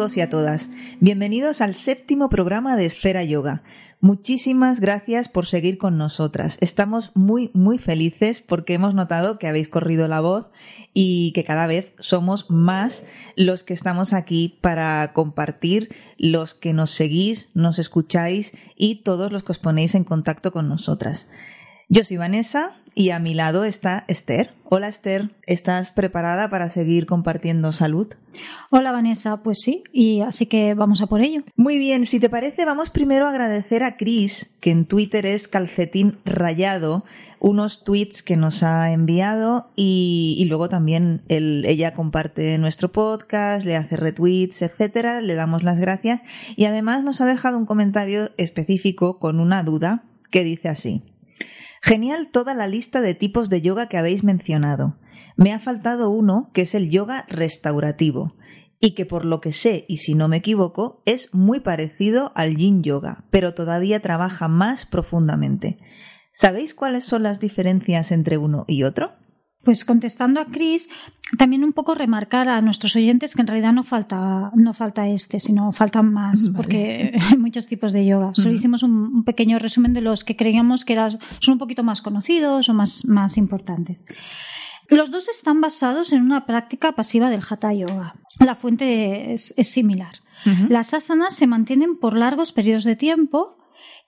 todos y a todas. Bienvenidos al séptimo programa de Esfera Yoga. Muchísimas gracias por seguir con nosotras. Estamos muy, muy felices porque hemos notado que habéis corrido la voz y que cada vez somos más los que estamos aquí para compartir, los que nos seguís, nos escucháis y todos los que os ponéis en contacto con nosotras. Yo soy Vanessa y a mi lado está Esther. Hola Esther, ¿estás preparada para seguir compartiendo salud? Hola Vanessa, pues sí, y así que vamos a por ello. Muy bien, si te parece, vamos primero a agradecer a Chris, que en Twitter es calcetín rayado, unos tweets que nos ha enviado y, luego también ella comparte nuestro podcast, le hace retweets, etcétera, le damos las gracias y además nos ha dejado un comentario específico con una duda que dice así. Genial toda la lista de tipos de yoga que habéis mencionado. Me ha faltado uno que es el yoga restaurativo y que por lo que sé, y si no me equivoco, es muy parecido al yin yoga, pero todavía trabaja más profundamente. ¿Sabéis cuáles son las diferencias entre uno y otro? Pues contestando a Chris, también un poco remarcar a nuestros oyentes que en realidad no falta, no falta este, sino faltan más, porque hay muchos tipos de yoga. Solo hicimos un, pequeño resumen de los que creíamos que eran, son un poquito más conocidos o más, más importantes. Los dos están basados en una práctica pasiva del Hatha Yoga. La fuente es, similar. Las asanas se mantienen por largos periodos de tiempo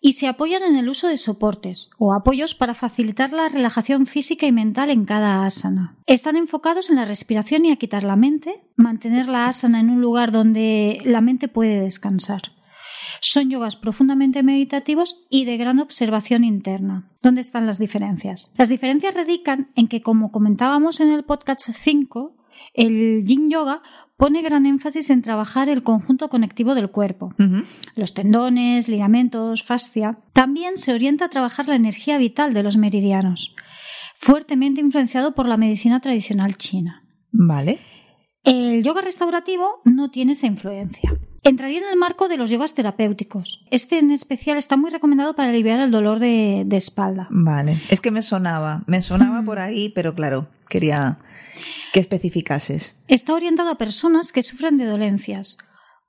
y se apoyan en el uso de soportes o apoyos para facilitar la relajación física y mental en cada asana. Están enfocados en la respiración y a quitar la mente, mantener la asana en un lugar donde la mente puede descansar. Son yogas profundamente meditativos y de gran observación interna. ¿Dónde están las diferencias? Las diferencias radican en que, como comentábamos en el podcast 5, el yin yoga pone gran énfasis en trabajar el conjunto conectivo del cuerpo, los tendones, ligamentos, fascia. También se orienta a trabajar la energía vital de los meridianos, fuertemente influenciado por la medicina tradicional china. Vale. El yoga restaurativo no tiene esa influencia. Entraría en el marco de los yogas terapéuticos. Este en especial está muy recomendado para aliviar el dolor de, espalda. Vale, es que me sonaba, me sonaba por ahí, pero claro, quería que especificases. Está orientado a personas que sufren de dolencias,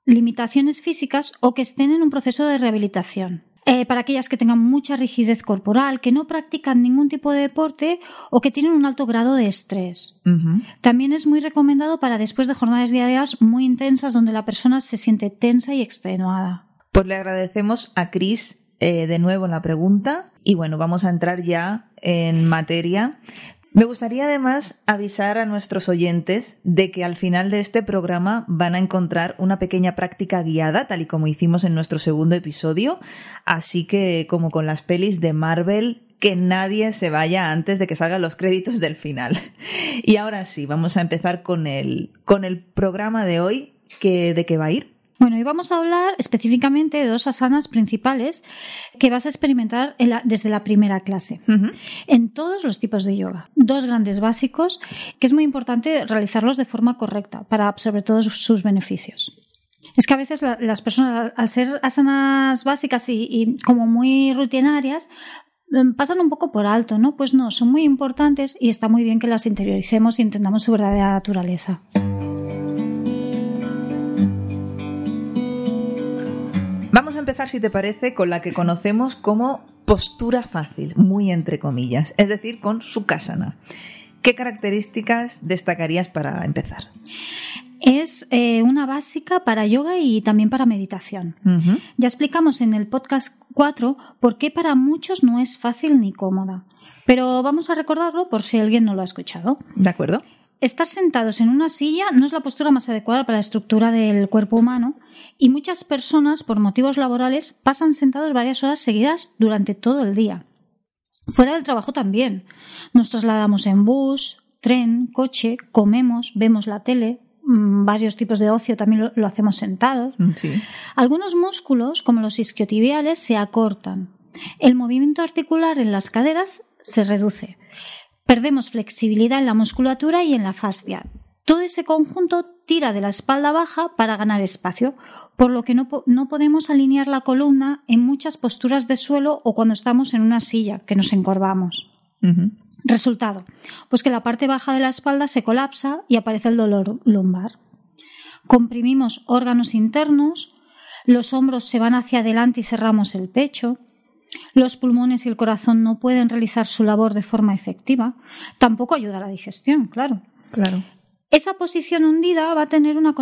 limitaciones físicas o que estén en un proceso de rehabilitación. Eh, para aquellas que tengan mucha rigidez corporal, que no practican ningún tipo de deporte o que tienen un alto grado de estrés. También es muy recomendado para después de jornadas diarias muy intensas donde la persona se siente tensa y extenuada. Pues le agradecemos a Cris eh, de nuevo la pregunta y bueno, vamos a entrar ya en materia me gustaría además avisar a nuestros oyentes de que al final de este programa van a encontrar una pequeña práctica guiada, tal y como hicimos en nuestro segundo episodio, así que como con las pelis de Marvel, que nadie se vaya antes de que salgan los créditos del final. Y ahora sí, vamos a empezar con el, con el programa de hoy, que, ¿de qué va a ir? Bueno, hoy vamos a hablar específicamente de dos asanas principales que vas a experimentar desde la primera clase, en todos los tipos de yoga. Dos grandes básicos que es muy importante realizarlos de forma correcta para absorber todos sus beneficios. Es que a veces las personas, al ser asanas básicas y, como muy rutinarias, mm, pasan un poco por alto, ¿no? Pues no, son muy importantes y está muy bien que las interioricemos y entendamos su verdadera naturaleza. Empezar, si te parece, con la que conocemos como postura fácil, muy entre comillas, es decir, con Sukhasana. ¿Qué características destacarías para empezar? Es eh, una básica para yoga y también para meditación. Ya explicamos en el podcast 4 por qué para muchos no es fácil ni cómoda. Pero vamos a recordarlo por si alguien no lo ha escuchado. De acuerdo. Estar sentados en una silla no es la postura más adecuada para la estructura del cuerpo humano y muchas personas, por motivos laborales, pasan sentados varias horas seguidas durante todo el día. Fuera del trabajo también. Nos trasladamos en bus, tren, coche, comemos, vemos la tele, mm, varios tipos de ocio también lo, hacemos sentados. Mm, Algunos músculos, como los isquiotibiales, se acortan. El movimiento articular en las caderas se reduce. Perdemos flexibilidad en la musculatura y en la fascia. Todo ese conjunto tira de la espalda baja para ganar espacio, por lo que no, podemos alinear la columna en muchas posturas de suelo o cuando estamos en una silla, que nos encorvamos. Resultado, pues que la parte baja de la espalda se colapsa y aparece el dolor lumbar. comprimimos órganos internos, los hombros se van hacia adelante y cerramos el pecho, los pulmones y el corazón no pueden realizar su labor de forma efectiva, tampoco ayuda a la digestión, claro. Claro. Esa posición hundida va a tener una,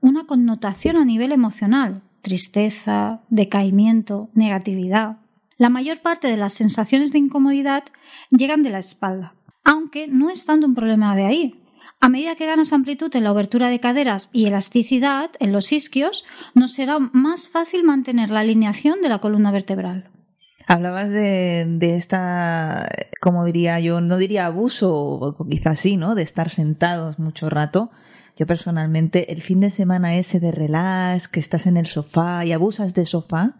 una connotación a nivel emocional, tristeza, decaimiento, negatividad. La mayor parte de las sensaciones de incomodidad llegan de la espalda, aunque no es tanto un problema de ahí. A medida que ganas amplitud en la obertura de caderas y elasticidad en los isquios, nos será más fácil mantener la alineación de la columna vertebral. Hablabas de, de, esta, como diría yo, no diría abuso, quizás sí, ¿no? De estar sentados mucho rato. Yo personalmente, el fin de semana ese de relax, que estás en el sofá y abusas de sofá,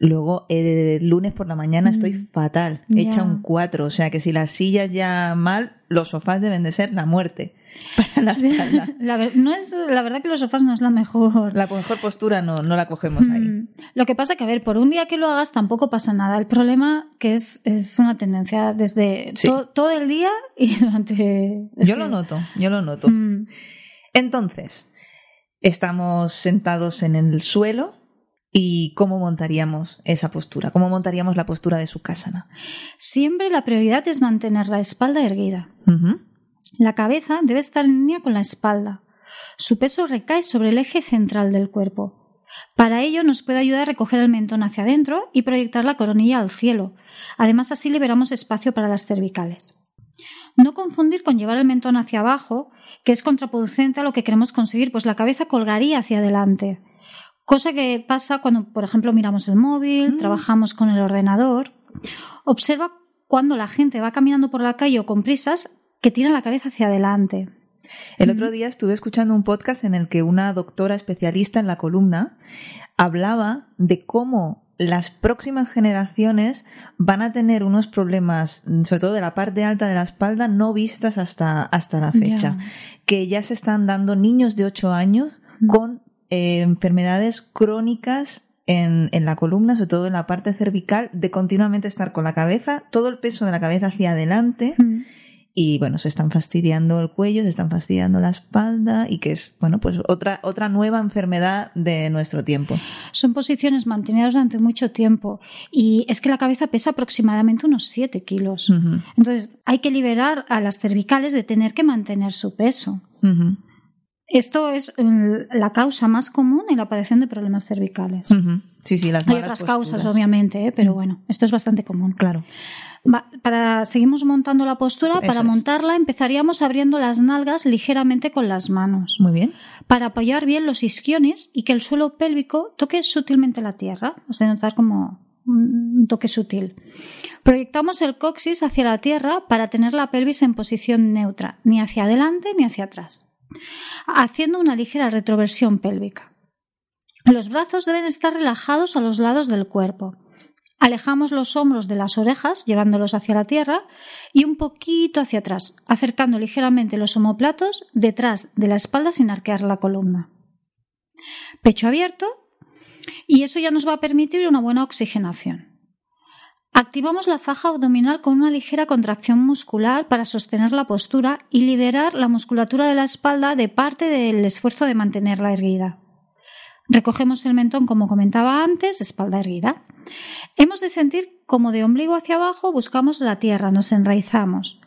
luego el lunes por la mañana estoy Mm. fatal, hecha un 4. O sea que si las sillas ya mal, los sofás deben de ser la muerte para la espalda. La, no es, la verdad que los sofás no es la mejor. La mejor postura no, no la cogemos ahí. Mm. Lo que pasa que, a ver, por un día que lo hagas tampoco pasa nada. El problema que es, es una tendencia desde Sí. to- todo el día y durante... Yo que- lo noto, yo lo noto. Mm. Entonces, estamos sentados en el suelo y ¿cómo montaríamos esa postura? ¿Cómo montaríamos la postura de su casa? Siempre la prioridad es mantener la espalda erguida. La cabeza debe estar en línea con la espalda. Su peso recae sobre el eje central del cuerpo. Para ello nos puede ayudar a recoger el mentón hacia adentro y proyectar la coronilla al cielo. Además así liberamos espacio para las cervicales. No confundir con llevar el mentón hacia abajo, que es contraproducente a lo que queremos conseguir, pues la cabeza colgaría hacia adelante. Cosa que pasa cuando, por ejemplo, miramos el móvil, Mm. trabajamos con el ordenador. Observa cuando la gente va caminando por la calle o con prisas que tira la cabeza hacia adelante. El otro día estuve escuchando un podcast en el que una doctora especialista en la columna hablaba de cómo las próximas generaciones van a tener unos problemas, sobre todo de la parte alta de la espalda, no vistas hasta, hasta la fecha. Que ya se están dando niños de 8 años Mm. con eh, enfermedades crónicas en, en la columna, sobre todo en la parte cervical, de continuamente estar con la cabeza, todo el peso de la cabeza hacia adelante Mm. y bueno, se están fastidiando el cuello, se están fastidiando la espalda y que es, bueno, pues otra, otra nueva enfermedad de nuestro tiempo. Son posiciones mantenidas durante mucho tiempo y es que la cabeza pesa aproximadamente unos 7 kilos. Entonces hay que liberar a las cervicales de tener que mantener su peso. Esto es eh, la causa más común en la aparición de problemas cervicales. Sí, sí, las Hay otras posturas. causas, obviamente, ¿eh? pero Mm. bueno, esto es bastante común. Claro. Va- para seguimos montando la postura. Eso para es. montarla empezaríamos abriendo las nalgas ligeramente con las manos Muy bien. para apoyar bien los isquiones y que el suelo pélvico toque sutilmente la tierra. Has de notar como un toque sutil. Proyectamos el coxis hacia la tierra para tener la pelvis en posición neutra, ni hacia adelante ni hacia atrás, haciendo una ligera retroversión pélvica. Los brazos deben estar relajados a los lados del cuerpo. Alejamos los hombros de las orejas, llevándolos hacia la tierra, y un poquito hacia atrás, acercando ligeramente los omóplatos detrás de la espalda sin arquear la columna. Pecho abierto, y eso ya nos va a permitir una buena oxigenación. Activamos la faja abdominal con una ligera contracción muscular para sostener la postura y liberar la musculatura de la espalda de parte del esfuerzo de mantenerla erguida. Recogemos el mentón, como comentaba antes, espalda erguida. Hemos de sentir como de ombligo hacia abajo buscamos la tierra, nos enraizamos.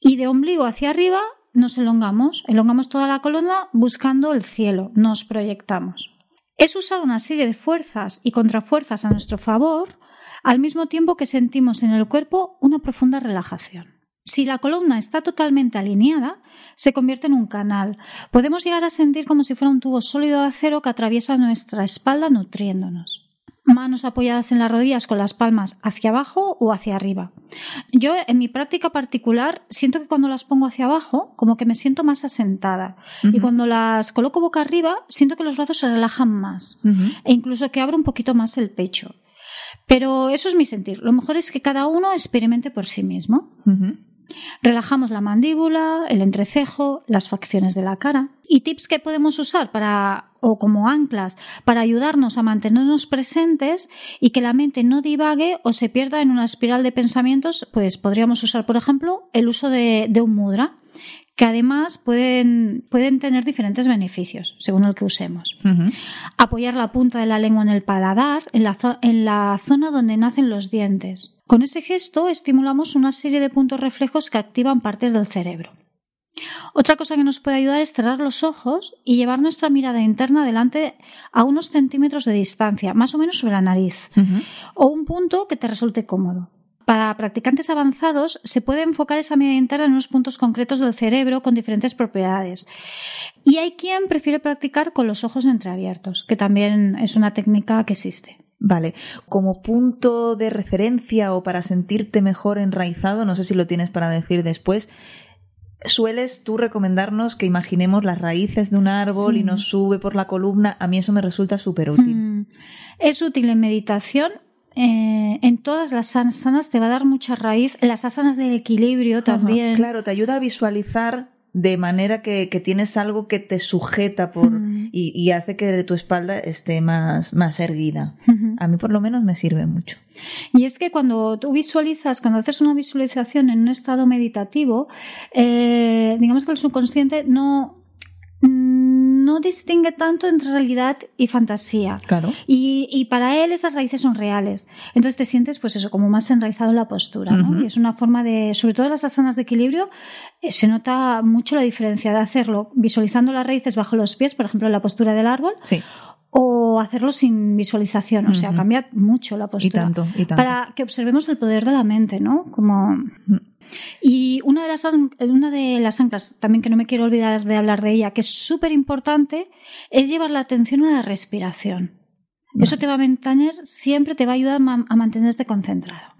Y de ombligo hacia arriba nos elongamos, elongamos toda la columna buscando el cielo, nos proyectamos. Es usar una serie de fuerzas y contrafuerzas a nuestro favor, al mismo tiempo que sentimos en el cuerpo una profunda relajación. Si la columna está totalmente alineada, se convierte en un canal. Podemos llegar a sentir como si fuera un tubo sólido de acero que atraviesa nuestra espalda nutriéndonos. Manos apoyadas en las rodillas con las palmas hacia abajo o hacia arriba. Yo, en mi práctica particular, siento que cuando las pongo hacia abajo, como que me siento más asentada. Y cuando las coloco boca arriba, siento que los brazos se relajan más. E incluso que abro un poquito más el pecho. Pero eso es mi sentir. Lo mejor es que cada uno experimente por sí mismo. Relajamos la mandíbula, el entrecejo, las facciones de la cara. Y tips que podemos usar para, o como anclas, para ayudarnos a mantenernos presentes y que la mente no divague o se pierda en una espiral de pensamientos, pues podríamos usar, por ejemplo, el uso de, de un mudra, que además pueden, pueden tener diferentes beneficios según el que usemos. Apoyar la punta de la lengua en el paladar, en la, en la zona donde nacen los dientes. Con ese gesto estimulamos una serie de puntos reflejos que activan partes del cerebro. Otra cosa que nos puede ayudar es cerrar los ojos y llevar nuestra mirada interna delante a unos centímetros de distancia, más o menos sobre la nariz, o un punto que te resulte cómodo. Para practicantes avanzados se puede enfocar esa mirada interna en unos puntos concretos del cerebro con diferentes propiedades. Y hay quien prefiere practicar con los ojos entreabiertos, que también es una técnica que existe. Vale, como punto de referencia o para sentirte mejor enraizado, no sé si lo tienes para decir después, sueles tú recomendarnos que imaginemos las raíces de un árbol y nos sube por la columna. A mí eso me resulta súper útil. Mm. Es útil en meditación. Eh, en todas las asanas te va a dar mucha raíz. Las asanas del equilibrio también. claro, te ayuda a visualizar de manera que, tienes algo que te sujeta por, mm. y, hace que tu espalda esté más, más erguida. A mí por lo menos me sirve mucho. Y es que cuando tú visualizas, cuando haces una visualización en un estado meditativo, eh, digamos que el subconsciente no, no distingue tanto entre realidad y fantasía. Claro. Y, para él esas raíces son reales. Entonces te sientes, pues eso, como más enraizado en la postura, ¿no? Y es una forma de, sobre todo las asanas de equilibrio, eh, se nota mucho la diferencia de hacerlo visualizando las raíces bajo los pies, por ejemplo, en la postura del árbol. Sí o hacerlo sin visualización, o sea, cambia mucho la postura. Y tanto, y tanto. Para que observemos el poder de la mente, ¿no? Como y una de las, una de las anclas, también que no me quiero olvidar de hablar de ella, que es súper importante, es llevar la atención a la respiración. Eso te va a mantener, siempre te va a ayudar a mantenerte concentrado.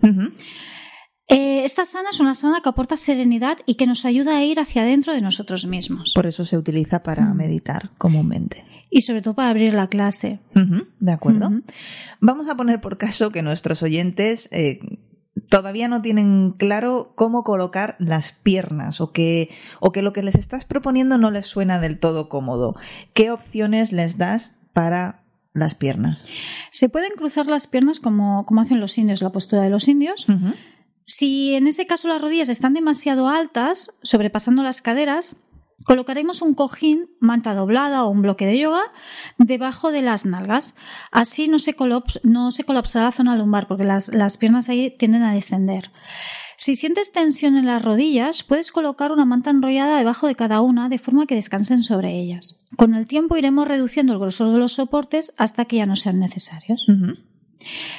Eh, esta sana es una sana que aporta serenidad y que nos ayuda a ir hacia adentro de nosotros mismos. Por eso se utiliza para meditar comúnmente. Y sobre todo para abrir la clase. de acuerdo. Vamos a poner por caso que nuestros oyentes eh, todavía no tienen claro cómo colocar las piernas o que, o que lo que les estás proponiendo no les suena del todo cómodo. ¿Qué opciones les das para las piernas? Se pueden cruzar las piernas como, como hacen los indios, la postura de los indios. Si en ese caso las rodillas están demasiado altas, sobrepasando las caderas, Colocaremos un cojín, manta doblada o un bloque de yoga debajo de las nalgas. Así no se, no se colapsará la zona lumbar porque las, las piernas ahí tienden a descender. Si sientes tensión en las rodillas, puedes colocar una manta enrollada debajo de cada una de forma que descansen sobre ellas. Con el tiempo iremos reduciendo el grosor de los soportes hasta que ya no sean necesarios.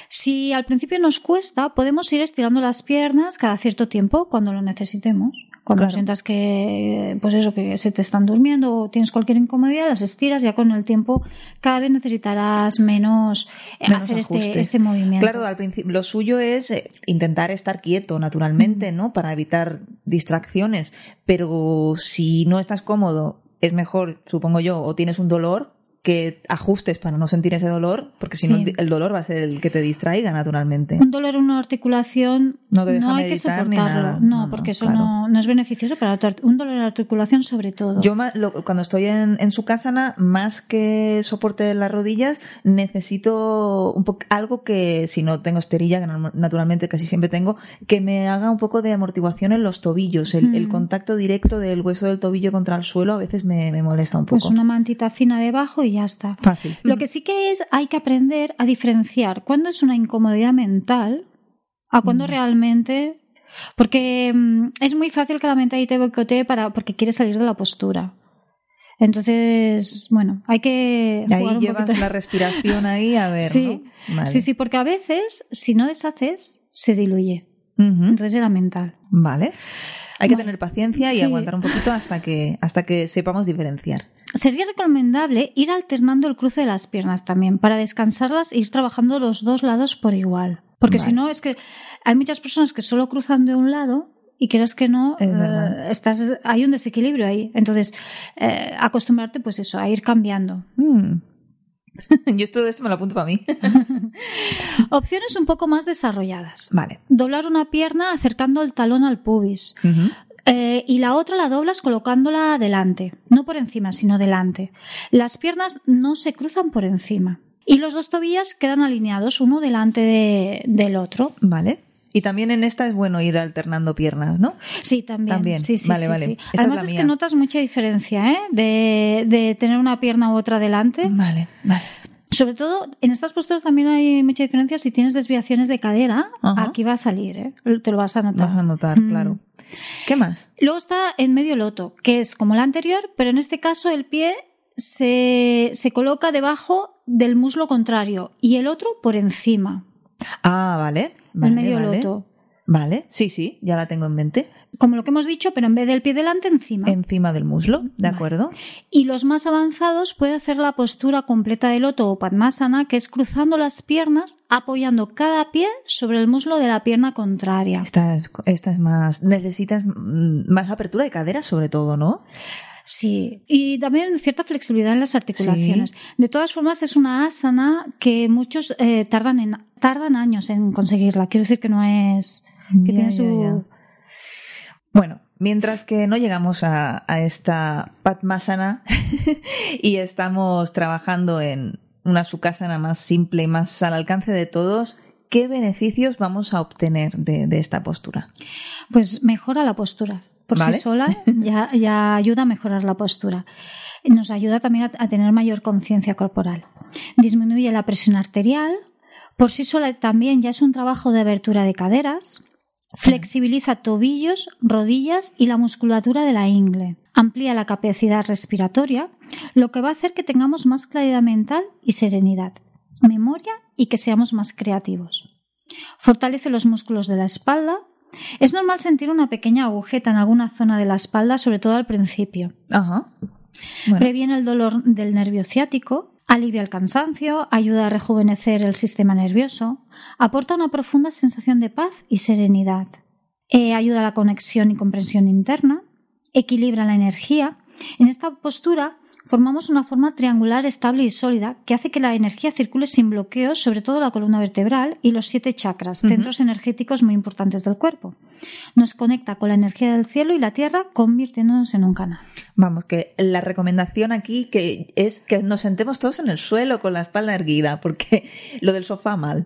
Si al principio nos cuesta, podemos ir estirando las piernas cada cierto tiempo cuando lo necesitemos. Cuando sientas que, pues eso, que se te están durmiendo o tienes cualquier incomodidad, las estiras, ya con el tiempo cada vez necesitarás menos, eh, hacer este, este, movimiento. Claro, al principio, lo suyo es eh, intentar estar quieto naturalmente, ¿no? Para evitar distracciones. Pero si no estás cómodo, es mejor, supongo yo, o tienes un dolor, que ajustes para no sentir ese dolor, porque si no el dolor va a ser el que te distraiga naturalmente. Un dolor en una articulación no, hay que soportarlo, No, porque eso no, es beneficioso para un dolor en la articulación sobre todo. Yo cuando estoy en, en su casa, más que soporte de las rodillas, necesito un algo que, si no tengo esterilla, que naturalmente casi siempre tengo, que me haga un poco de amortiguación en los tobillos. El, mm. contacto directo del hueso del tobillo contra el suelo a veces me, me molesta un pues poco. Pues una mantita fina debajo y ya está. Fácil. Lo que sí que es, hay que aprender a diferenciar cuándo es una incomodidad mental a cuándo realmente. Porque mm, es muy fácil que la mente ahí te boicotee para, porque quiere salir de la postura. Entonces, bueno, hay que. ahí llevas la respiración ahí a ver. Sí, sí, sí, porque a veces, si no deshaces, se diluye. Entonces era mental. Vale. Hay que tener paciencia y aguantar un poquito hasta que, hasta que sepamos diferenciar. Sería recomendable ir alternando el cruce de las piernas también para descansarlas e ir trabajando los dos lados por igual. Porque si no, es que hay muchas personas que solo cruzan de un lado y creas que no, eh, estás, hay un desequilibrio ahí. Entonces, eh, acostumbrarte, pues eso, a ir cambiando. Mm. Yo todo esto me lo apunto para mí. Opciones un poco más desarrolladas. Vale. Doblar una pierna acercando el talón al pubis. Eh, y la otra la doblas colocándola delante, no por encima, sino delante. Las piernas no se cruzan por encima. Y los dos tobillas quedan alineados uno delante del otro. Vale. Y también en esta es bueno ir alternando piernas, ¿no? Sí, también. También. Sí, sí, Vale, sí, vale. sí. Esta es Además es, que notas mucha diferencia, ¿eh? De, de tener una pierna u otra delante. Vale, vale. Sobre todo, en estas posturas también hay mucha diferencia si tienes desviaciones de cadera. Ajá. Aquí va a salir, ¿eh? Te lo vas a notar. Vas a notar, Mm. claro. ¿Qué más? Luego está en medio loto, que es como la anterior, pero en este caso el pie se, se coloca debajo del muslo contrario y el otro por encima. Ah, vale. vale el medio vale. loto. Vale, sí, sí, ya la tengo en mente. Como lo que hemos dicho, pero en vez del pie delante, encima. Encima del muslo, ¿de Vale. acuerdo? Y los más avanzados pueden hacer la postura completa de loto o padmasana, que es cruzando las piernas, apoyando cada pie sobre el muslo de la pierna contraria. Esta es, esta es más. Necesitas mm, más apertura de cadera, sobre todo, ¿no? Sí, y también cierta flexibilidad en las articulaciones. De todas formas, es una asana que muchos eh, tardan, en, tardan años en conseguirla. Quiero decir que no es. que Ya, tiene ya, su. ya. Bueno, mientras que no llegamos a, a esta Padmasana y estamos trabajando en una sukhasana más simple y más al alcance de todos, ¿qué beneficios vamos a obtener de, de esta postura? Pues mejora la postura. Por Vale. sí sola ya, ya ayuda a mejorar la postura. Nos ayuda también a, a tener mayor conciencia corporal. Disminuye la presión arterial. Por sí sola también ya es un trabajo de abertura de caderas. Flexibiliza tobillos, rodillas y la musculatura de la ingle. Amplía la capacidad respiratoria, lo que va a hacer que tengamos más claridad mental y serenidad, memoria y que seamos más creativos. Fortalece los músculos de la espalda. Es normal sentir una pequeña agujeta en alguna zona de la espalda, sobre todo al principio. Ajá. Bueno, Previene el dolor del nervio ciático, alivia el cansancio, ayuda a rejuvenecer el sistema nervioso, aporta una profunda sensación de paz y serenidad, Eh, ayuda a la conexión y comprensión interna, equilibra la energía. En esta postura formamos una forma triangular estable y sólida que hace que la energía circule sin bloqueos, sobre todo la columna vertebral y los siete chakras, centros energéticos muy importantes del cuerpo. Nos conecta con la energía del cielo y la tierra, convirtiéndonos en un canal. vamos, que la recomendación aquí que es que nos sentemos todos en el suelo con la espalda erguida, porque lo del sofá mal.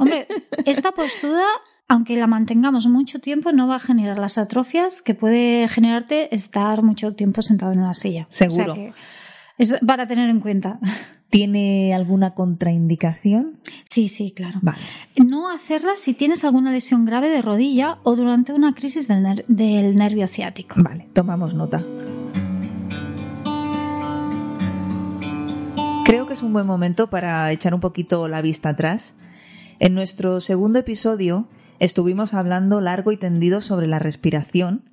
Hombre, esta postura, aunque la mantengamos mucho tiempo, no va a generar las atrofias que puede generarte estar mucho tiempo sentado en una silla. Seguro. O sea que es para tener en cuenta. ¿Tiene alguna contraindicación? Sí, sí, claro. Vale. No hacerla si tienes alguna lesión grave de rodilla o durante una crisis del, ner- del nervio ciático. Vale, tomamos nota. Creo que es un buen momento para echar un poquito la vista atrás. En nuestro segundo episodio estuvimos hablando largo y tendido sobre la respiración.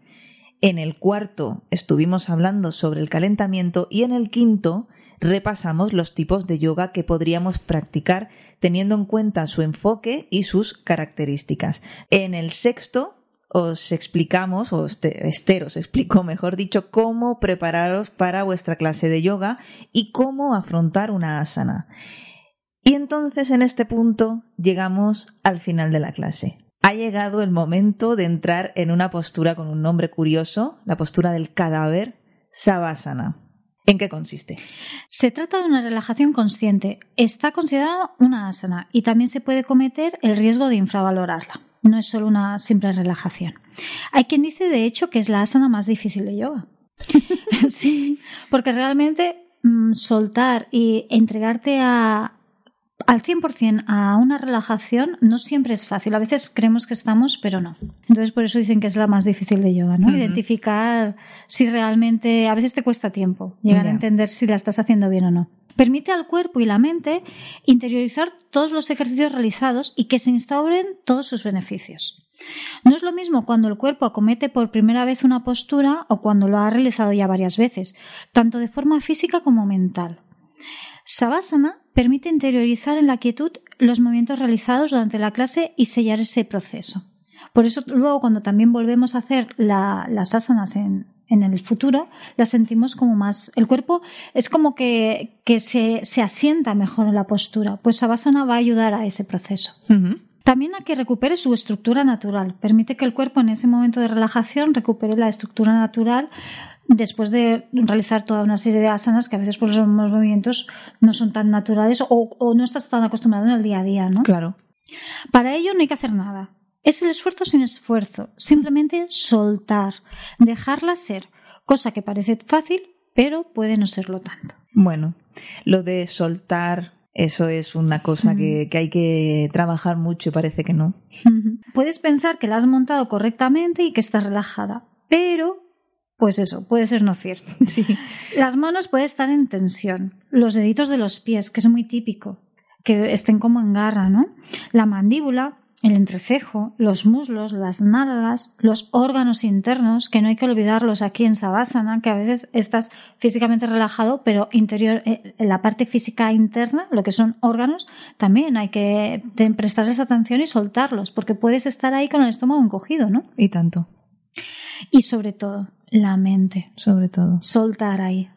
En el cuarto estuvimos hablando sobre el calentamiento y en el quinto repasamos los tipos de yoga que podríamos practicar teniendo en cuenta su enfoque y sus características. En el sexto os explicamos, o este- Esther os explicó, mejor dicho, cómo prepararos para vuestra clase de yoga y cómo afrontar una asana. Y entonces en este punto llegamos al final de la clase. Ha llegado el momento de entrar en una postura con un nombre curioso, la postura del cadáver, Savasana. ¿En qué consiste? Se trata de una relajación consciente. Está considerada una asana y también se puede cometer el riesgo de infravalorarla. No es solo una simple relajación. Hay quien dice, de hecho, que es la asana más difícil de yoga. sí, porque realmente mm, soltar y entregarte a, al 100% a una relajación no siempre es fácil. A veces creemos que estamos, pero no. Entonces, por eso dicen que es la más difícil de yoga, ¿no? Identificar si realmente, a veces te cuesta tiempo llegar a entender si la estás haciendo bien o no. Permite al cuerpo y la mente interiorizar todos los ejercicios realizados y que se instauren todos sus beneficios. No es lo mismo cuando el cuerpo acomete por primera vez una postura o cuando lo ha realizado ya varias veces, tanto de forma física como mental. Savasana permite interiorizar en la quietud los movimientos realizados durante la clase y sellar ese proceso. Por eso luego cuando también volvemos a hacer la- las asanas en, en el futuro, las sentimos como más... El cuerpo es como que, que se, se asienta mejor en la postura. Pues Savasana va a ayudar a ese proceso. También a que recupere su estructura natural. Permite que el cuerpo en ese momento de relajación recupere la estructura natural después de realizar toda una serie de asanas que a veces por los movimientos no son tan naturales o, o no estás tan acostumbrado en el día a día, ¿no? Claro. Para ello no hay que hacer nada. Es el esfuerzo sin esfuerzo, simplemente soltar, dejarla ser, cosa que parece fácil, pero puede no serlo tanto. Bueno, lo de soltar, eso es una cosa que, hay que trabajar mucho y parece que no. Puedes pensar que la has montado correctamente y que estás relajada, pero pues eso, puede ser no cierto. Las manos pueden estar en tensión, los deditos de los pies, que es muy típico, que estén como en garra, ¿no? La mandíbula, el entrecejo, los muslos, las nalgas, los órganos internos, que no hay que olvidarlos aquí en Savasana, que a veces estás físicamente relajado, pero interior, eh, la parte física interna, lo que son órganos, también hay que prestarles atención y soltarlos, porque puedes estar ahí con el estómago encogido, ¿no? Y tanto. Y sobre todo, la mente. Sobre todo. Soltar ahí.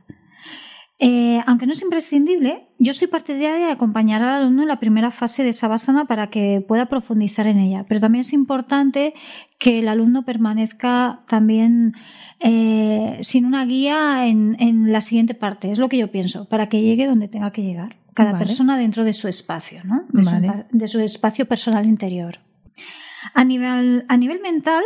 Eh, aunque no es imprescindible, yo soy partidaria de acompañar al alumno en la primera fase de Savasana para que pueda profundizar en ella. Pero también es importante que el alumno permanezca también eh, sin una guía en, la siguiente parte. Es lo que yo pienso, para que llegue donde tenga que llegar. Cada persona dentro de su espacio, ¿no? De, su, de su espacio personal interior. A nivel, a nivel mental,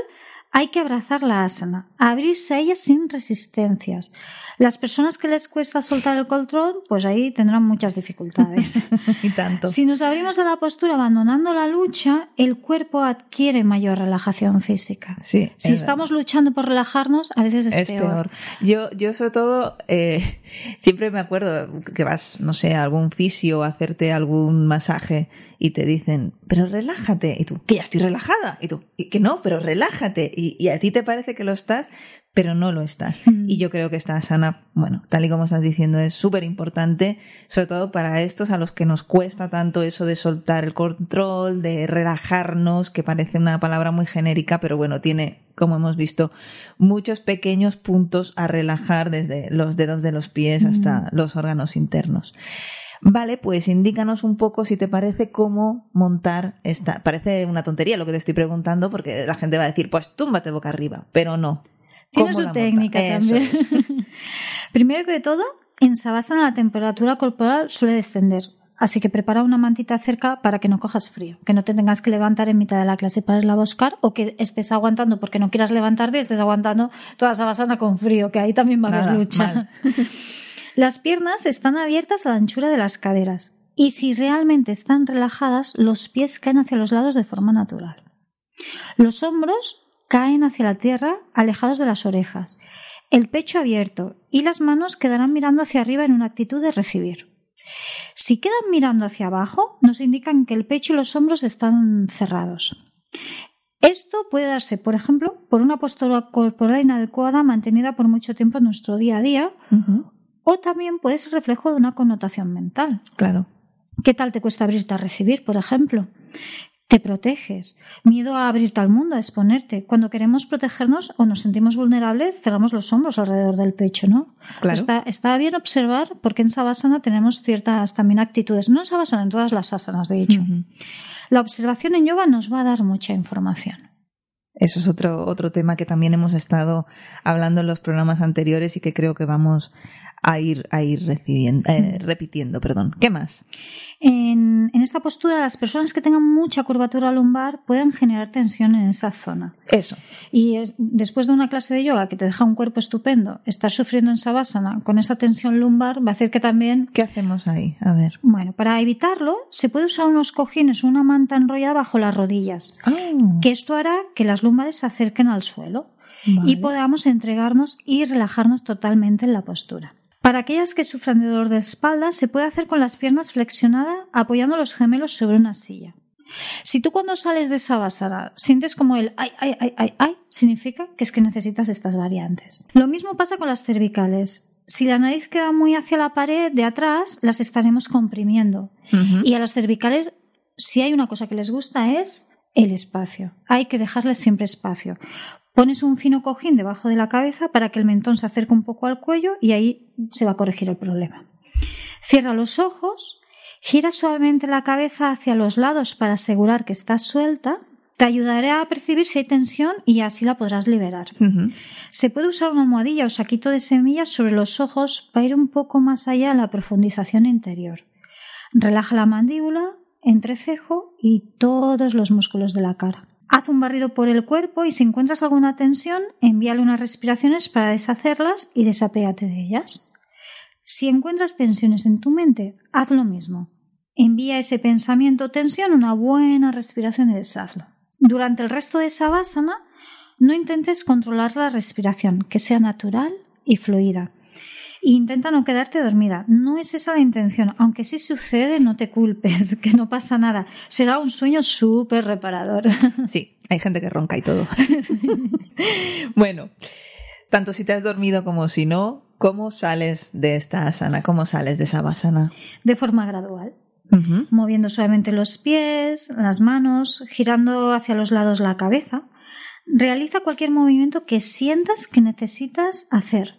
hay que abrazar la asana, abrirse a ella sin resistencias. Las personas que les cuesta soltar el control, pues ahí tendrán muchas dificultades. y tanto. Si nos abrimos a la postura abandonando la lucha, el cuerpo adquiere mayor relajación física. Sí, si estamos luchando por relajarnos, a veces es, peor. Yo, yo sobre todo, eh, siempre me acuerdo que vas, no sé, a algún fisio a hacerte algún masaje y te dicen, pero relájate. Y tú, que ya estoy relajada. Y tú, que no, pero relájate. Y, a ti te parece que lo estás, pero no lo estás. Mm. Y yo creo que esta sana, bueno, tal y como estás diciendo, es súper importante, sobre todo para estos a los que nos cuesta tanto eso de soltar el control, de relajarnos, que parece una palabra muy genérica, pero bueno, tiene, como hemos visto, muchos pequeños puntos a relajar desde los dedos de los pies hasta mm. los órganos internos. Vale, pues indícanos un poco, si te parece, cómo montar esta. Parece una tontería lo que te estoy preguntando, porque la gente va a decir, pues túmbate boca arriba, pero no. Tiene su técnica también. Primero que todo, en Savasana la temperatura corporal suele descender. Así que prepara una mantita cerca para que no cojas frío, que no te tengas que levantar en mitad de la clase para irla a buscar o que estés aguantando porque no quieras levantarte y estés aguantando toda Savasana con frío, que ahí también va a haber lucha. Las piernas están abiertas a la anchura de las caderas y si realmente están relajadas, los pies caen hacia los lados de forma natural. Los hombros caen hacia la tierra alejados de las orejas, el pecho abierto y las manos quedarán mirando hacia arriba en una actitud de recibir. Si quedan mirando hacia abajo, nos indican que el pecho y los hombros están cerrados. Esto puede darse, por ejemplo, por una postura corporal inadecuada mantenida por mucho tiempo en nuestro día a día, o también puede ser reflejo de una connotación mental. Claro. ¿Qué tal te cuesta abrirte a recibir, por ejemplo? Te proteges. Miedo a abrirte al mundo, a exponerte. Cuando queremos protegernos o nos sentimos vulnerables, cerramos los hombros alrededor del pecho, ¿no? Claro. Está, bien observar porque en Savasana tenemos ciertas también actitudes. No en Savasana, en todas las asanas, de hecho. La observación en yoga nos va a dar mucha información. Eso es otro, otro tema que también hemos estado hablando en los programas anteriores y que creo que vamos a ir, a ir recibiendo, eh, repitiendo. Perdón. ¿Qué más? En, en, esta postura, las personas que tengan mucha curvatura lumbar pueden generar tensión en esa zona. Eso. Y después de una clase de yoga que te deja un cuerpo estupendo, estar sufriendo en Savasana con esa tensión lumbar va a hacer que también. ¿Qué hacemos ahí? A ver. Bueno, para evitarlo, se puede usar unos cojines o una manta enrollada bajo las rodillas. Ah. Que esto hará que las lumbares se acerquen al suelo. y podamos entregarnos y relajarnos totalmente en la postura. Para aquellas que sufran de dolor de espalda, se puede hacer con las piernas flexionadas apoyando los gemelos sobre una silla. Si tú cuando sales de esa basada sientes como el ay, ay, ay, ay, ay, significa que es que necesitas estas variantes. Lo mismo pasa con las cervicales. Si la nariz queda muy hacia la pared de atrás, las estaremos comprimiendo. Y a las cervicales, si hay una cosa que les gusta es el espacio. Hay que dejarles siempre espacio. Pones un fino cojín debajo de la cabeza para que el mentón se acerque un poco al cuello y ahí se va a corregir el problema. Cierra los ojos, gira suavemente la cabeza hacia los lados para asegurar que está suelta. Te ayudaré a percibir si hay tensión y así la podrás liberar. Se puede usar una almohadilla o saquito de semillas sobre los ojos para ir un poco más allá en la profundización interior. Relaja la mandíbula, entrecejo y todos los músculos de la cara. Haz un barrido por el cuerpo y si encuentras alguna tensión, envíale unas respiraciones para deshacerlas y desapégate de ellas. Si encuentras tensiones en tu mente, haz lo mismo. Envía ese pensamiento o tensión una buena respiración y deshazlo. Durante el resto de esa no intentes controlar la respiración, que sea natural y fluida. Intenta no quedarte dormida. No es esa la intención. Aunque sí sucede, no te culpes, que no pasa nada. Será un sueño súper reparador. Sí, hay gente que ronca y todo. bueno, tanto si te has dormido como si no, ¿cómo sales de esta asana? ¿Cómo sales de esa basana? De forma gradual. Moviendo suavemente los pies, las manos, girando hacia los lados la cabeza. Realiza cualquier movimiento que sientas que necesitas hacer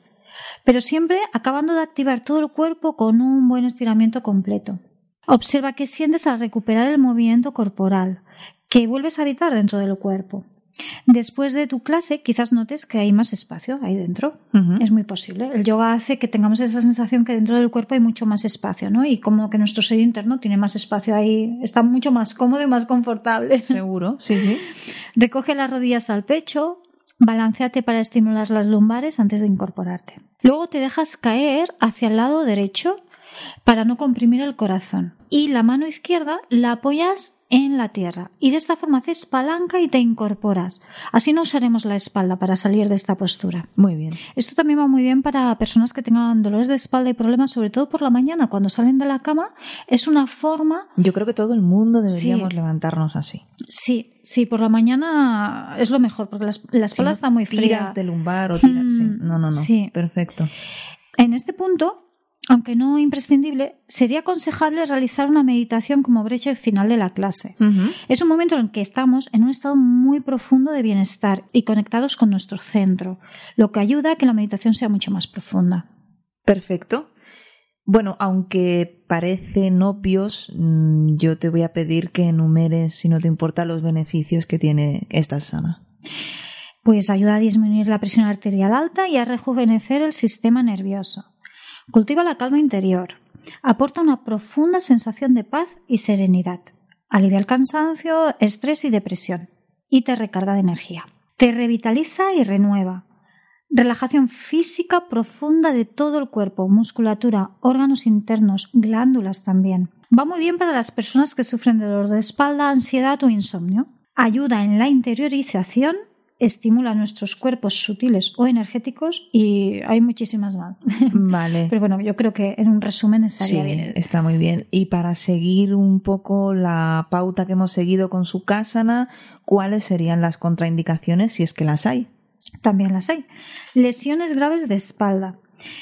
pero siempre acabando de activar todo el cuerpo con un buen estiramiento completo. Observa qué sientes al recuperar el movimiento corporal, que vuelves a habitar dentro del cuerpo. Después de tu clase, quizás notes que hay más espacio ahí dentro. Es muy posible. El yoga hace que tengamos esa sensación que dentro del cuerpo hay mucho más espacio, ¿no? Y como que nuestro ser interno tiene más espacio ahí, está mucho más cómodo y más confortable. Seguro, sí, sí. Recoge las rodillas al pecho, balanceate para estimular las lumbares antes de incorporarte. Luego te dejas caer hacia el lado derecho para no comprimir el corazón. Y la mano izquierda la apoyas en la tierra. Y de esta forma haces palanca y te incorporas. Así no usaremos la espalda para salir de esta postura. Muy bien. Esto también va muy bien para personas que tengan dolores de espalda y problemas, sobre todo por la mañana, cuando salen de la cama. Es una forma. Yo creo que todo el mundo deberíamos levantarnos así. Sí, sí, por la mañana es lo mejor, porque la, espalda está muy fría. Tiras de lumbar o tiras. Mm, no, no, no. Sí. Perfecto. En este punto aunque no imprescindible, sería aconsejable realizar una meditación como brecha final de la clase. Es un momento en el que estamos en un estado muy profundo de bienestar y conectados con nuestro centro, lo que ayuda a que la meditación sea mucho más profunda. Perfecto. Bueno, aunque parecen obvios, mm, yo te voy a pedir que enumeres, si no te importa, los beneficios que tiene esta sana. Pues ayuda a disminuir la presión arterial alta y a rejuvenecer el sistema nervioso Cultiva la calma interior. Aporta una profunda sensación de paz y serenidad. Alivia el cansancio, estrés y depresión. Y te recarga de energía. Te revitaliza y renueva. Relajación física profunda de todo el cuerpo, musculatura, órganos internos, glándulas también. Va muy bien para las personas que sufren de dolor de espalda, ansiedad o insomnio. Ayuda en la interiorización estimula nuestros cuerpos sutiles o energéticos y hay muchísimas más. Vale. Pero bueno, yo creo que en un resumen estaría sí, bien. Está muy bien. Y para seguir un poco la pauta que hemos seguido con su casana, ¿cuáles serían las contraindicaciones si es que las hay? También las hay. Lesiones graves de espalda.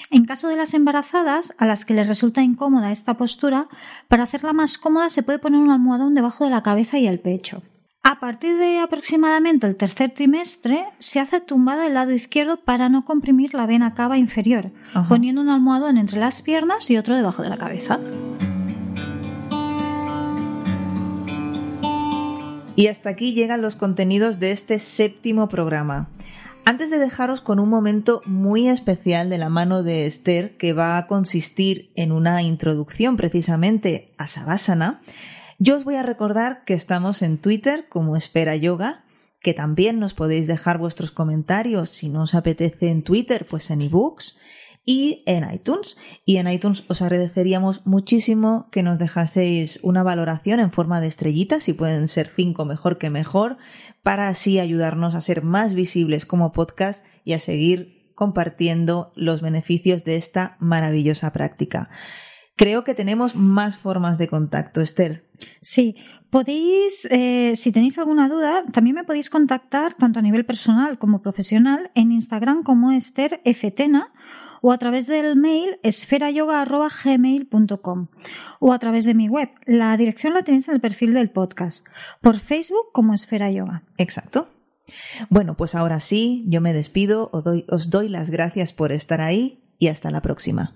En caso de las embarazadas, a las que les resulta incómoda esta postura, para hacerla más cómoda se puede poner un almohadón debajo de la cabeza y el pecho. A partir de aproximadamente el tercer trimestre, se hace tumbada el lado izquierdo para no comprimir la vena cava inferior, poniendo un almohadón entre las piernas y otro debajo de la cabeza. Y hasta aquí llegan los contenidos de este séptimo programa. Antes de dejaros con un momento muy especial de la mano de Esther, que va a consistir en una introducción precisamente a Savasana, yo os voy a recordar que estamos en Twitter como Esfera Yoga, que también nos podéis dejar vuestros comentarios si no os apetece en Twitter, pues en ebooks y en iTunes. Y en iTunes os agradeceríamos muchísimo que nos dejaseis una valoración en forma de estrellitas, si pueden ser cinco mejor que mejor, para así ayudarnos a ser más visibles como podcast y a seguir compartiendo los beneficios de esta maravillosa práctica. Creo que tenemos más formas de contacto, Esther. Sí, podéis, eh, si tenéis alguna duda, también me podéis contactar tanto a nivel personal como profesional en Instagram como Esther Ftena o a través del mail esferayoga.gmail.com o a través de mi web. La dirección la tenéis en el perfil del podcast. Por Facebook como Esfera Yoga. Exacto. Bueno, pues ahora sí, yo me despido, os doy, os doy las gracias por estar ahí y hasta la próxima.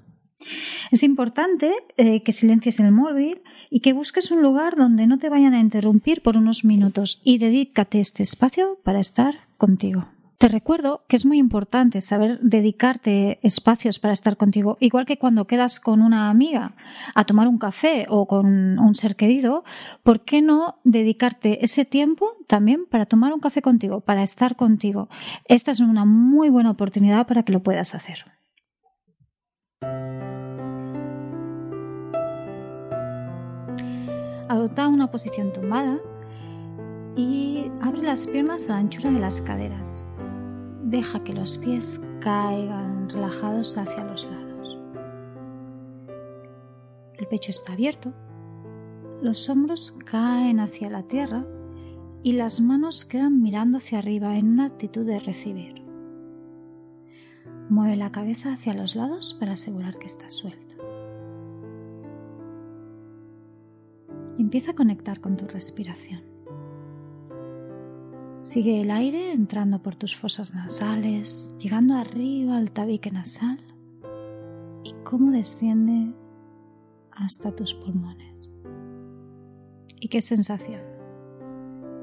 Es importante eh, que silencies el móvil y que busques un lugar donde no te vayan a interrumpir por unos minutos y dedícate este espacio para estar contigo. te recuerdo que es muy importante saber dedicarte espacios para estar contigo, igual que cuando quedas con una amiga a tomar un café o con un ser querido, ¿por qué no dedicarte ese tiempo también para tomar un café contigo, para estar contigo? Esta es una muy buena oportunidad para que lo puedas hacer. Adopta una posición tumbada y abre las piernas a la anchura de las caderas deja que los pies caigan relajados hacia los lados. El pecho está abierto, los hombros caen hacia la tierra y las manos quedan mirando hacia arriba en una actitud de recibir. Mueve la cabeza hacia los lados para asegurar que está suelta. Empieza a conectar con tu respiración. Sigue el aire entrando por tus fosas nasales, llegando arriba al tabique nasal y cómo desciende hasta tus pulmones. ¿Y qué sensación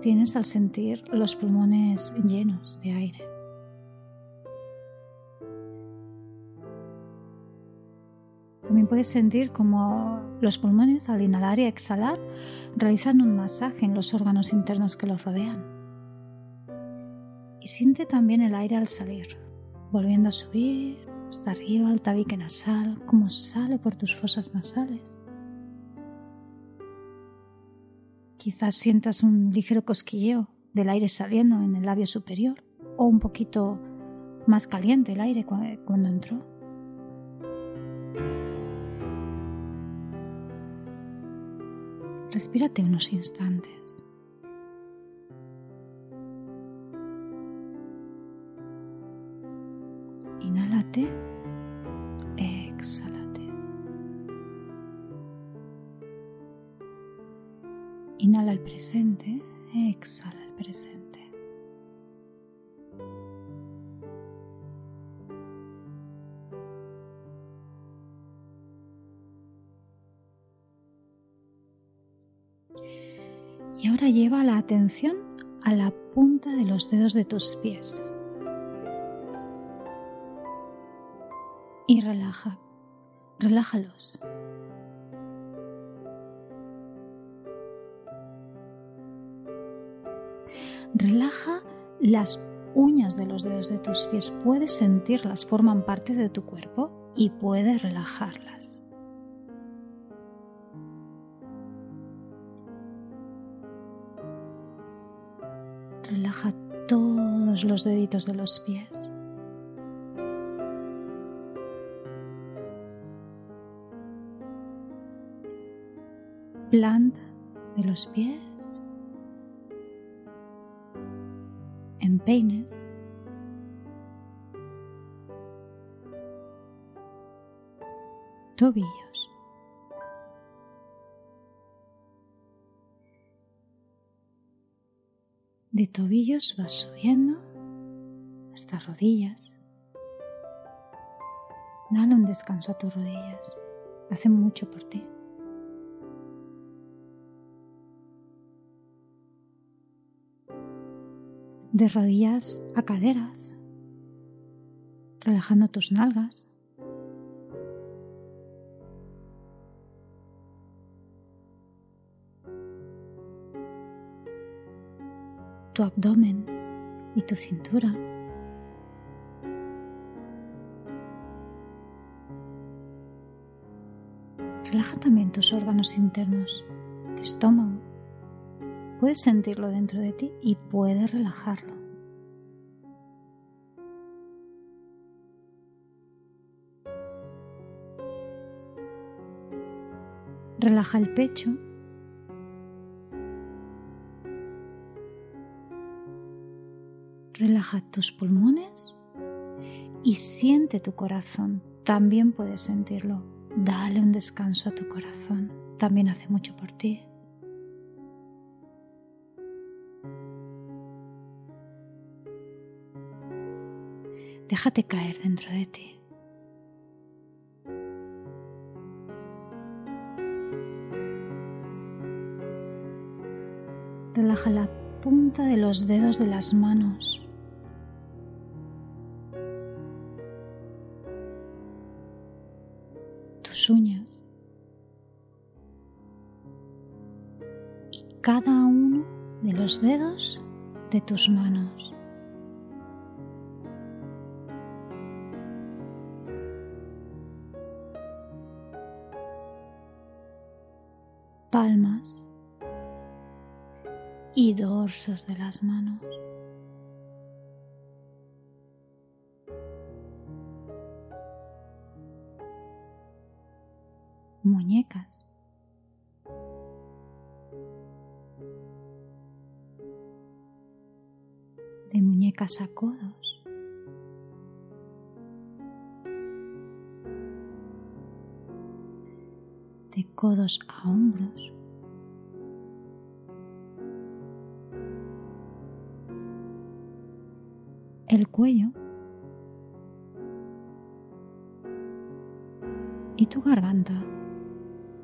tienes al sentir los pulmones llenos de aire? Puedes sentir como los pulmones al inhalar y exhalar realizan un masaje en los órganos internos que los rodean siente también el aire al salir, volviendo a subir hasta arriba al tabique nasal, como sale por tus fosas nasales. Quizás sientas un ligero cosquilleo del aire saliendo en el labio superior o un poquito más caliente el aire cuando entró. Respírate unos instantes. exhalate. Inhala el presente, exhala el presente. Atención a la punta de los dedos de tus pies. y relaja, relájalos. Relaja las uñas de los dedos de tus pies. Puedes sentirlas, forman parte de tu cuerpo y puedes relajarlas. Los deditos de los pies. planta de los pies, empeines, tobillos. De tobillos vas subiendo hasta rodillas. Dale un descanso a tus rodillas. Hace mucho por ti. de rodillas a caderas, relajando tus nalgas. tu abdomen y tu cintura. Relaja también tus órganos internos, el estómago, Puedes sentirlo dentro de ti y puedes relajarlo. Relaja el pecho. Relaja tus pulmones y siente tu corazón. También puedes sentirlo. Dale un descanso a tu corazón. También hace mucho por ti. déjate caer dentro de ti. Relaja la punta de los dedos de las manos dedos de tus manos. palmas y dorsos de las manos. Muñecas. De muñecas a codos. De codos a hombros. el cuello y tu garganta.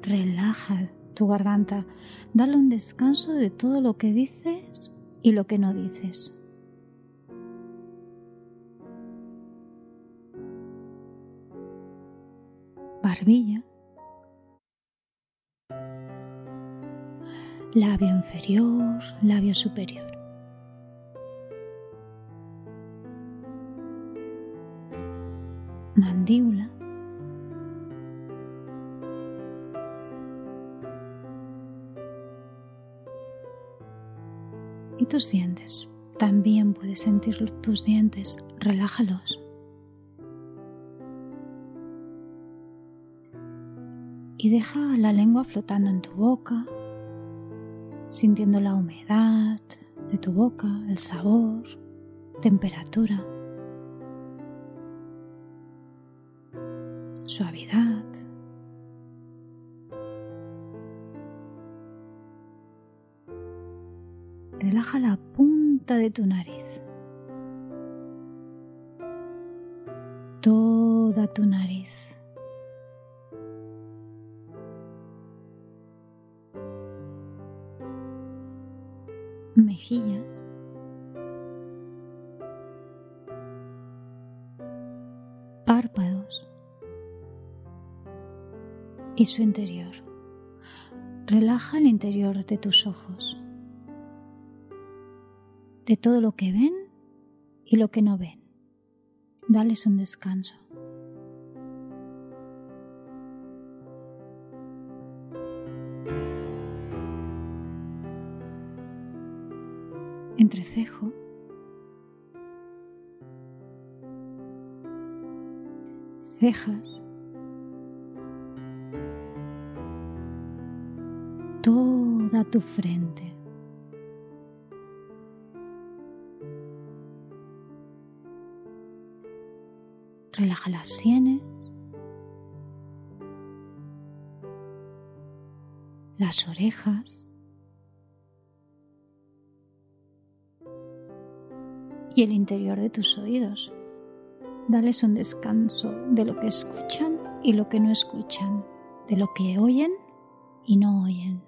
Relaja tu garganta, dale un descanso de todo lo que dices y lo que no dices. Labio inferior, labio superior. mandíbula, y tus dientes. También puedes sentir tus dientes, relájalos. Y deja la lengua flotando en tu boca, sintiendo la humedad de tu boca, el sabor, temperatura. suavidad. Relaja la punta de tu nariz. Toda tu nariz. Párpados y su interior. Relaja el interior de tus ojos, de todo lo que ven y lo que no ven. Dales un descanso. Cejas. toda tu frente. Relaja las sienes, las orejas y el interior de tus oídos. Dales un descanso de lo que escuchan y lo que no escuchan, de lo que oyen y no oyen.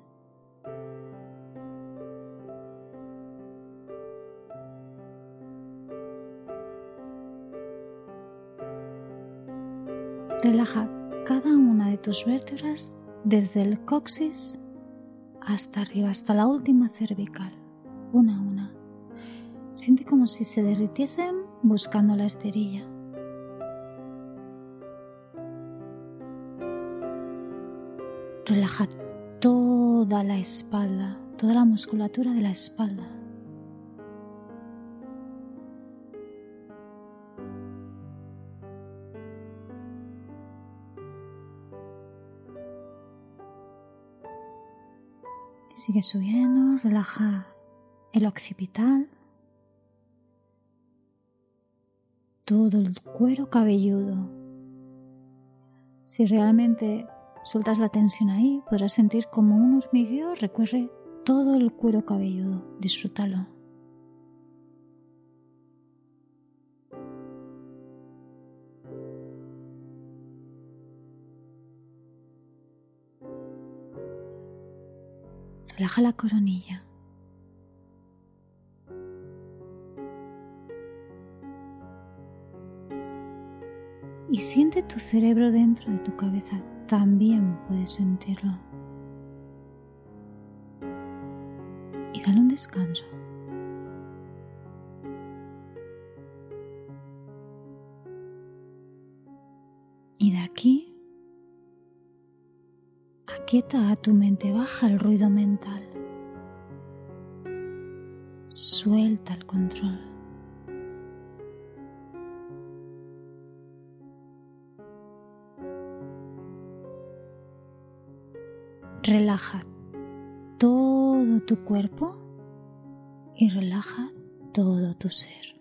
Relaja cada una de tus vértebras desde el coxis hasta arriba, hasta la última cervical, una a una. Siente como si se derritiesen buscando la esterilla. Relaja toda la espalda, toda la musculatura de la espalda. Sigue subiendo, relaja el occipital, todo el cuero cabelludo. Si realmente sueltas la tensión ahí, podrás sentir como un hormigueo recorre todo el cuero cabelludo. Disfrútalo. Relaja la coronilla. Y siente tu cerebro dentro de tu cabeza también puedes sentirlo. Y dale un descanso. Y de aquí, aquieta a tu mente, baja el ruido mental. Suelta el control. Relaja todo tu cuerpo y relaja todo tu ser.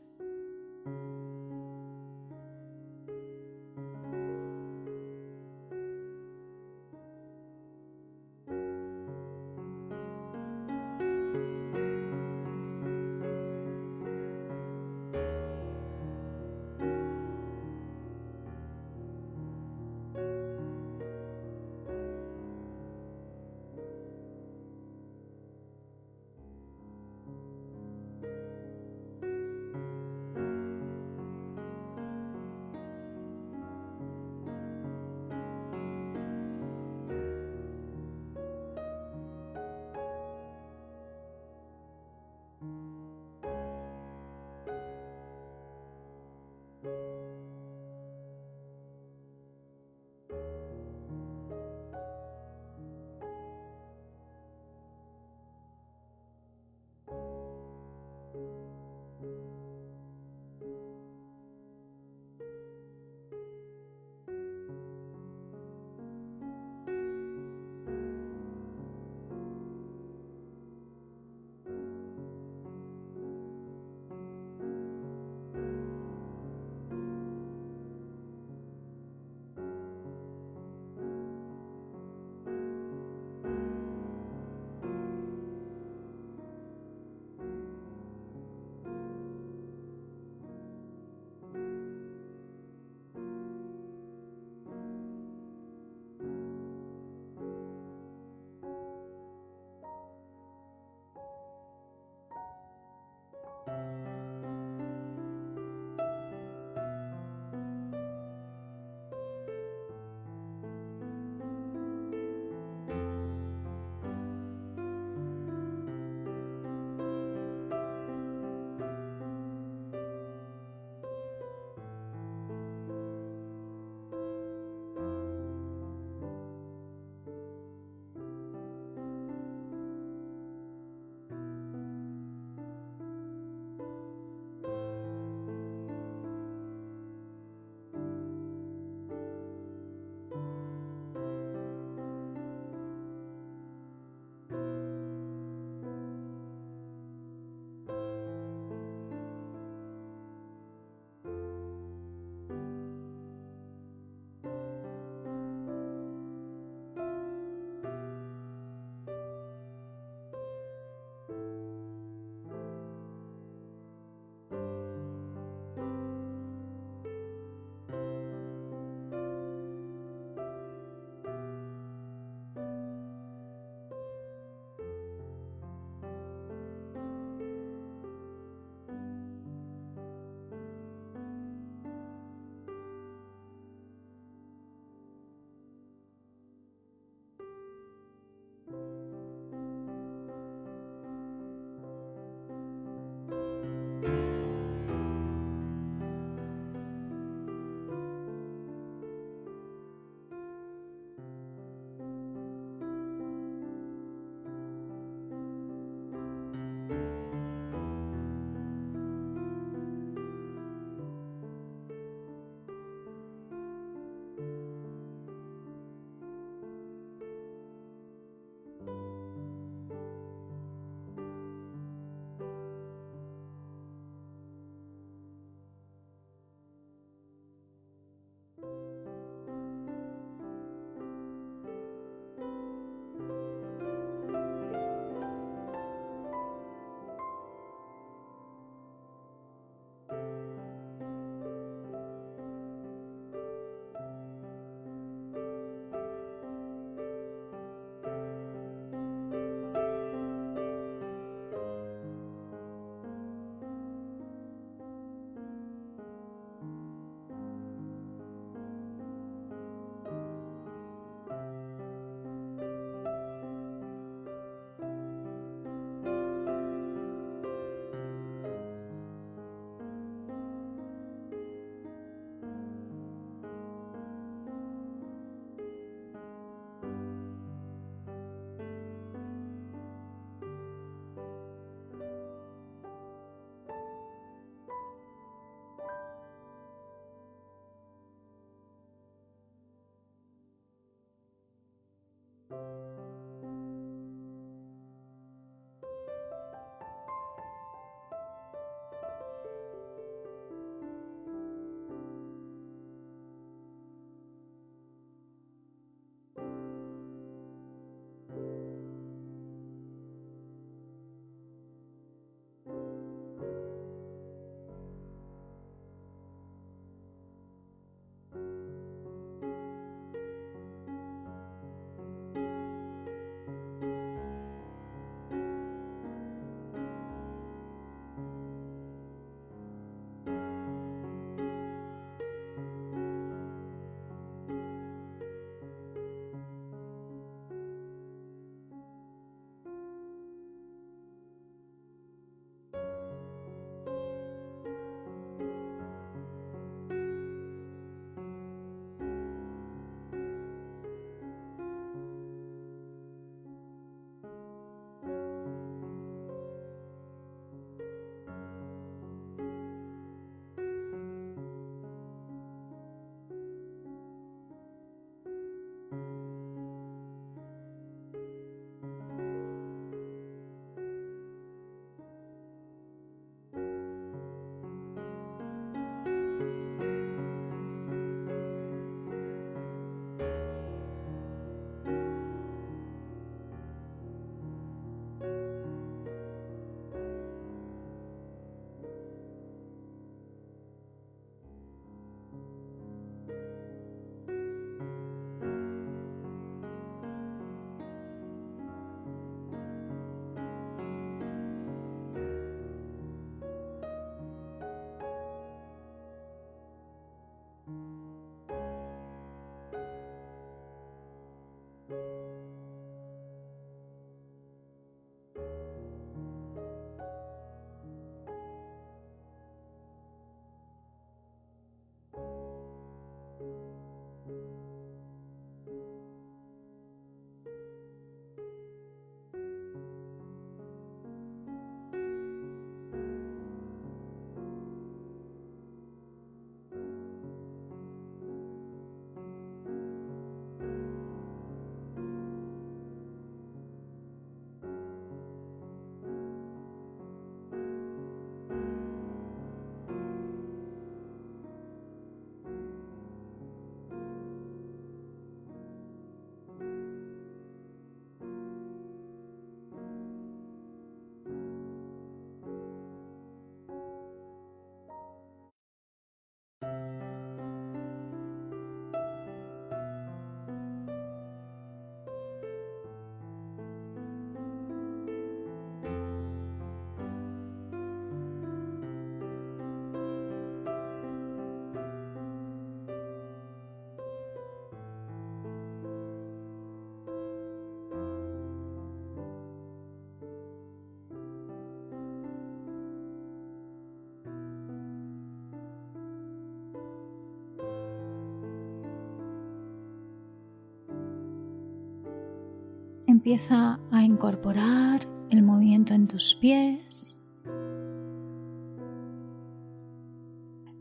empieza a incorporar el movimiento en tus pies,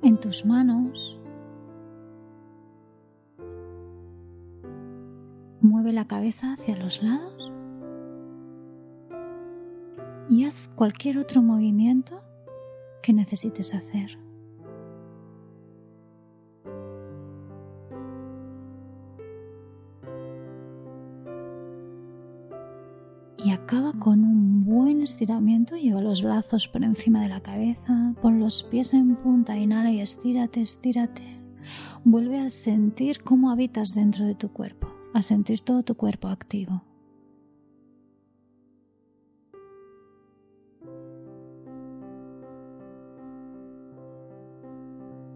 en tus manos. Mueve la cabeza hacia los lados y haz cualquier otro movimiento que necesites hacer. Y acaba con un buen estiramiento. Lleva los brazos por encima de la cabeza, pon los pies en punta, inhala y estírate, estírate. Vuelve a sentir cómo habitas dentro de tu cuerpo, a sentir todo tu cuerpo activo.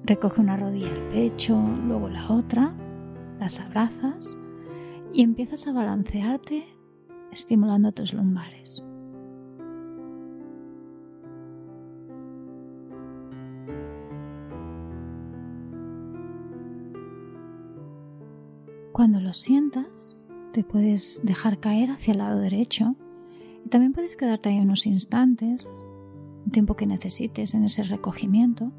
Recoge una rodilla al pecho, luego la otra, las abrazas y empiezas a balancearte estimulando tus lumbares. Cuando lo sientas, te puedes dejar caer hacia el lado derecho y también puedes quedarte ahí unos instantes, un tiempo que necesites en ese recogimiento,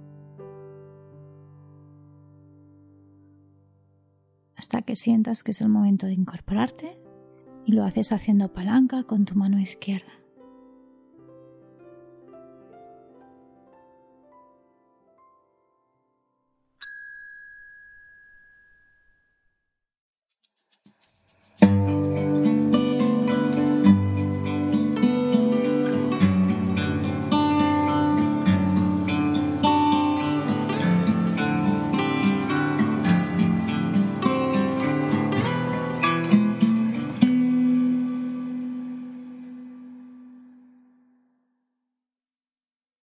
hasta que sientas que es el momento de incorporarte y lo haces haciendo palanca con tu mano izquierda.